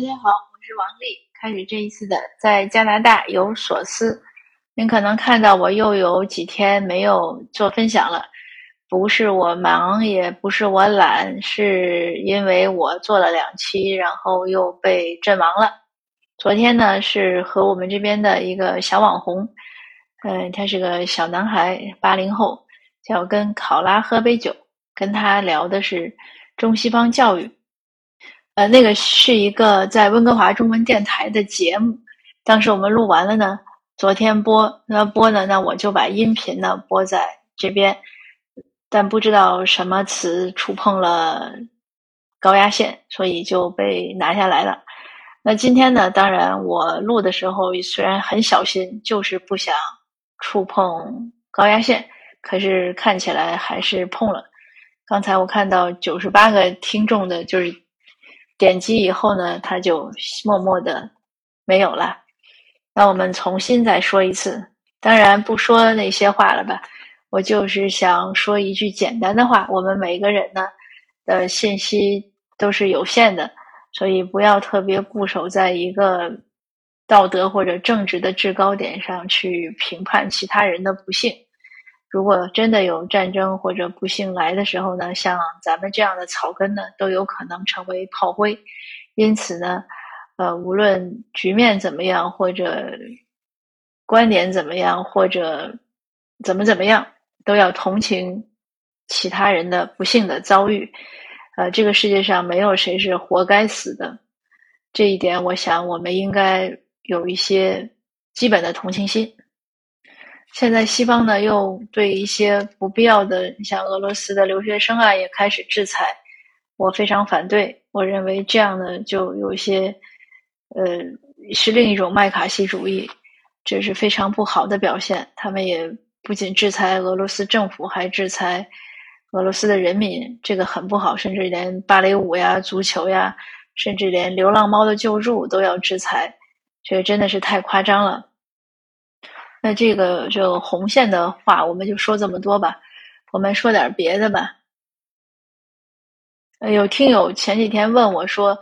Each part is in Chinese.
大家好，我是王丽。开始这一次的在加拿大有所思，您可能看到我又有几天没有做分享了，不是我忙，也不是我懒，是因为我做了两期，然后又被阵亡了。昨天呢是和我们这边的一个小网红，嗯，他是个小男孩，八零后，叫跟考拉喝杯酒，跟他聊的是中西方教育。呃，那个是一个在温哥华中文电台的节目，当时我们录完了呢，昨天播，那播呢，那我就把音频呢播在这边，但不知道什么词触碰了高压线，所以就被拿下来了。那今天呢，当然我录的时候虽然很小心，就是不想触碰高压线，可是看起来还是碰了。刚才我看到九十八个听众的，就是。点击以后呢，它就默默的没有了。那我们重新再说一次，当然不说那些话了吧。我就是想说一句简单的话：我们每个人呢的信息都是有限的，所以不要特别固守在一个道德或者政治的制高点上去评判其他人的不幸。如果真的有战争或者不幸来的时候呢，像咱们这样的草根呢，都有可能成为炮灰。因此呢，呃，无论局面怎么样，或者观点怎么样，或者怎么怎么样，都要同情其他人的不幸的遭遇。呃，这个世界上没有谁是活该死的，这一点，我想我们应该有一些基本的同情心。现在西方呢，又对一些不必要的，像俄罗斯的留学生啊，也开始制裁。我非常反对，我认为这样呢，就有些，呃，是另一种麦卡锡主义，这是非常不好的表现。他们也不仅制裁俄罗斯政府，还制裁俄罗斯的人民，这个很不好。甚至连芭蕾舞呀、足球呀，甚至连流浪猫的救助都要制裁，这真的是太夸张了。那这个就红线的话，我们就说这么多吧。我们说点别的吧。有听友前几天问我说，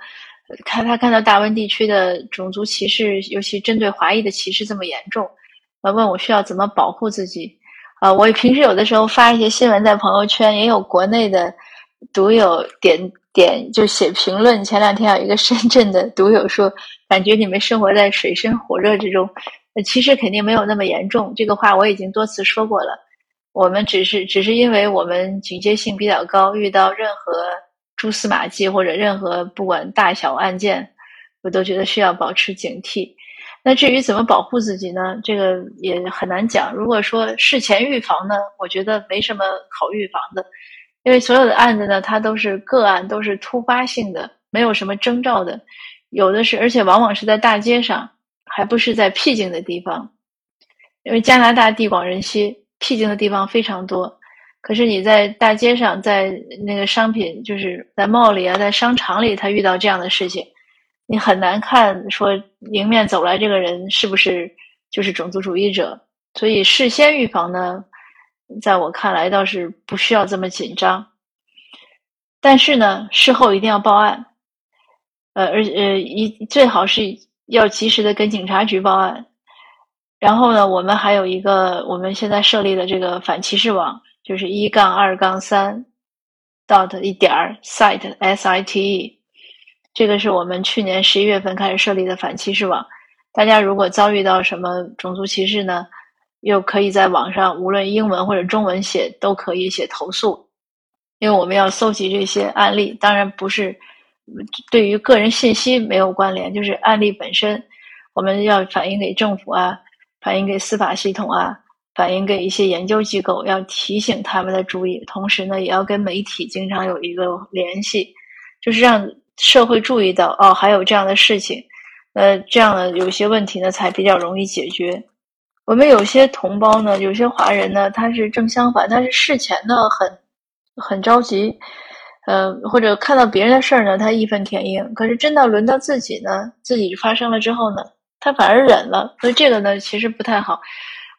看他看到大温地区的种族歧视，尤其针对华裔的歧视这么严重，呃，问我需要怎么保护自己。啊，我平时有的时候发一些新闻在朋友圈，也有国内的读友点点就写评论。前两天有一个深圳的读友说，感觉你们生活在水深火热之中。其实肯定没有那么严重，这个话我已经多次说过了。我们只是只是因为我们警戒性比较高，遇到任何蛛丝马迹或者任何不管大小案件，我都觉得需要保持警惕。那至于怎么保护自己呢？这个也很难讲。如果说事前预防呢，我觉得没什么好预防的，因为所有的案子呢，它都是个案，都是突发性的，没有什么征兆的，有的是，而且往往是在大街上。还不是在僻静的地方，因为加拿大地广人稀，僻静的地方非常多。可是你在大街上，在那个商品，就是在 mall 里啊，在商场里，他遇到这样的事情，你很难看说迎面走来这个人是不是就是种族主义者。所以事先预防呢，在我看来倒是不需要这么紧张。但是呢，事后一定要报案，呃，而呃一最好是。要及时的跟警察局报案，然后呢，我们还有一个我们现在设立的这个反歧视网，就是一杠二杠三 dot 一点儿 site s i t e，这个是我们去年十一月份开始设立的反歧视网。大家如果遭遇到什么种族歧视呢，又可以在网上无论英文或者中文写都可以写投诉，因为我们要搜集这些案例，当然不是。对于个人信息没有关联，就是案例本身，我们要反映给政府啊，反映给司法系统啊，反映给一些研究机构，要提醒他们的注意。同时呢，也要跟媒体经常有一个联系，就是让社会注意到哦，还有这样的事情。呃，这样呢，有些问题呢才比较容易解决。我们有些同胞呢，有些华人呢，他是正相反，他是事前呢很很着急。呃，或者看到别人的事儿呢，他义愤填膺；可是真到轮到自己呢，自己发生了之后呢，他反而忍了。所以这个呢，其实不太好。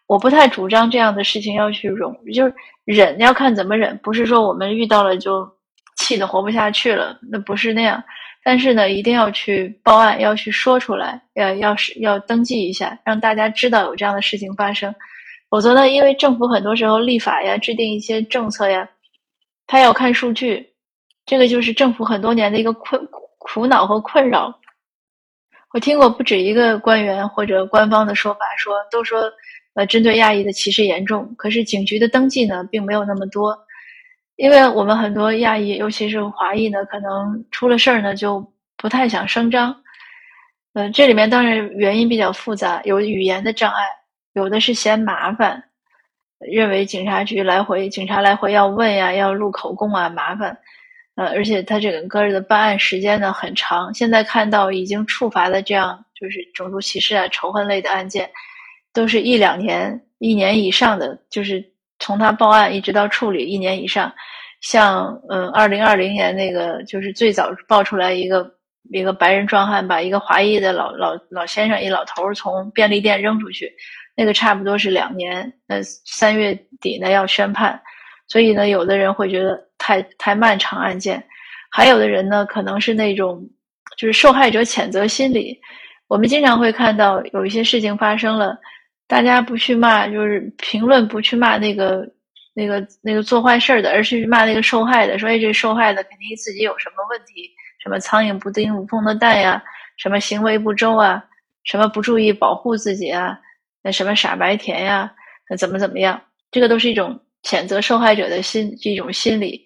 我不太主张这样的事情要去容，就是忍要看怎么忍，不是说我们遇到了就气得活不下去了，那不是那样。但是呢，一定要去报案，要去说出来，要要是要登记一下，让大家知道有这样的事情发生。否则呢，因为政府很多时候立法呀、制定一些政策呀，他要看数据，这个就是政府很多年的一个困苦恼和困扰。我听过不止一个官员或者官方的说法，说都说，呃，针对亚裔的歧视严重，可是警局的登记呢，并没有那么多。因为我们很多亚裔，尤其是华裔呢，可能出了事儿呢，就不太想声张。呃，这里面当然原因比较复杂，有语言的障碍，有的是嫌麻烦，认为警察局来回，警察来回要问呀，要录口供啊，麻烦。呃，而且他整个的办案时间呢很长。现在看到已经处罚的这样，就是种族歧视啊、仇恨类的案件，都是一两年、一年以上的，就是。从他报案一直到处理一年以上，像嗯，二零二零年那个就是最早爆出来一个一个白人壮汉把一个华裔的老老老先生一老头从便利店扔出去，那个差不多是两年，那三月底呢要宣判，所以呢，有的人会觉得太太漫长案件，还有的人呢可能是那种就是受害者谴责心理，我们经常会看到有一些事情发生了。大家不去骂，就是评论不去骂那个、那个、那个做坏事的，而是骂那个受害的。说哎，这受害的肯定自己有什么问题，什么苍蝇不叮无缝的蛋呀，什么行为不周啊，什么不注意保护自己啊，那什么傻白甜呀，那怎么怎么样？这个都是一种谴责受害者的心一种心理。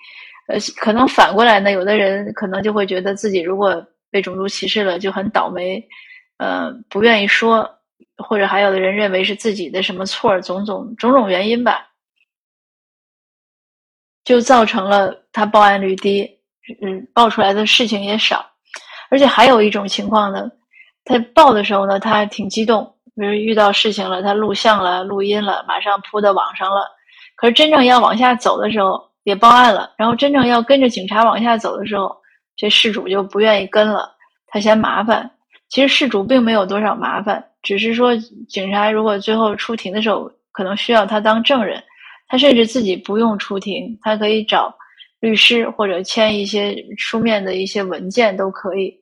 呃，可能反过来呢，有的人可能就会觉得自己如果被种族歧视了，就很倒霉，呃，不愿意说。或者还有的人认为是自己的什么错，种种种种原因吧，就造成了他报案率低，嗯，报出来的事情也少。而且还有一种情况呢，他报的时候呢，他还挺激动，比如遇到事情了，他录像了、录音了，马上铺到网上了。可是真正要往下走的时候，也报案了，然后真正要跟着警察往下走的时候，这事主就不愿意跟了，他嫌麻烦。其实事主并没有多少麻烦。只是说，警察如果最后出庭的时候，可能需要他当证人，他甚至自己不用出庭，他可以找律师或者签一些书面的一些文件都可以。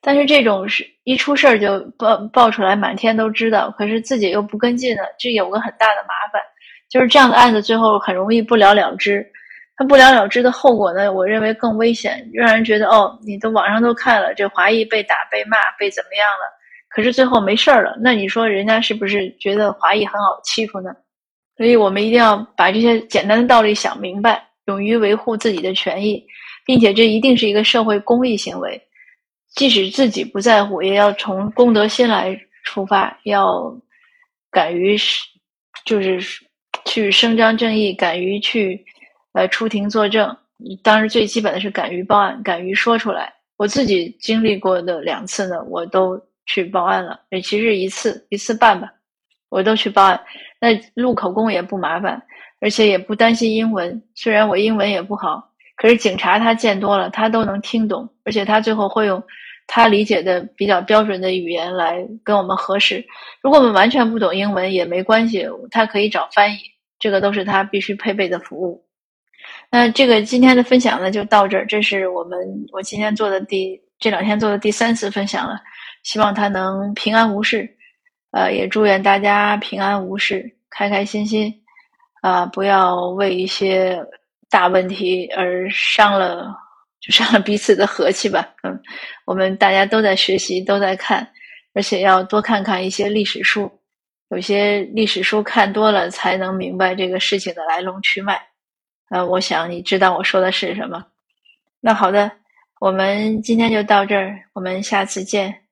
但是这种是一出事儿就爆爆出来，满天都知道，可是自己又不跟进呢，这有个很大的麻烦，就是这样的案子最后很容易不了了之。他不了了之的后果呢，我认为更危险，让人觉得哦，你都网上都看了，这华裔被打、被骂、被怎么样了。可是最后没事儿了，那你说人家是不是觉得华裔很好欺负呢？所以我们一定要把这些简单的道理想明白，勇于维护自己的权益，并且这一定是一个社会公益行为。即使自己不在乎，也要从公德心来出发，要敢于就是去伸张正义，敢于去呃出庭作证。当然，最基本的是敢于报案，敢于说出来。我自己经历过的两次呢，我都。去报案了，也其实一次一次半吧，我都去报案。那录口供也不麻烦，而且也不担心英文。虽然我英文也不好，可是警察他见多了，他都能听懂，而且他最后会用他理解的比较标准的语言来跟我们核实。如果我们完全不懂英文也没关系，他可以找翻译，这个都是他必须配备的服务。那这个今天的分享呢就到这儿，这是我们我今天做的第这两天做的第三次分享了。希望他能平安无事，呃，也祝愿大家平安无事，开开心心，啊，不要为一些大问题而伤了，就伤了彼此的和气吧。嗯，我们大家都在学习，都在看，而且要多看看一些历史书，有些历史书看多了才能明白这个事情的来龙去脉。呃，我想你知道我说的是什么。那好的，我们今天就到这儿，我们下次见。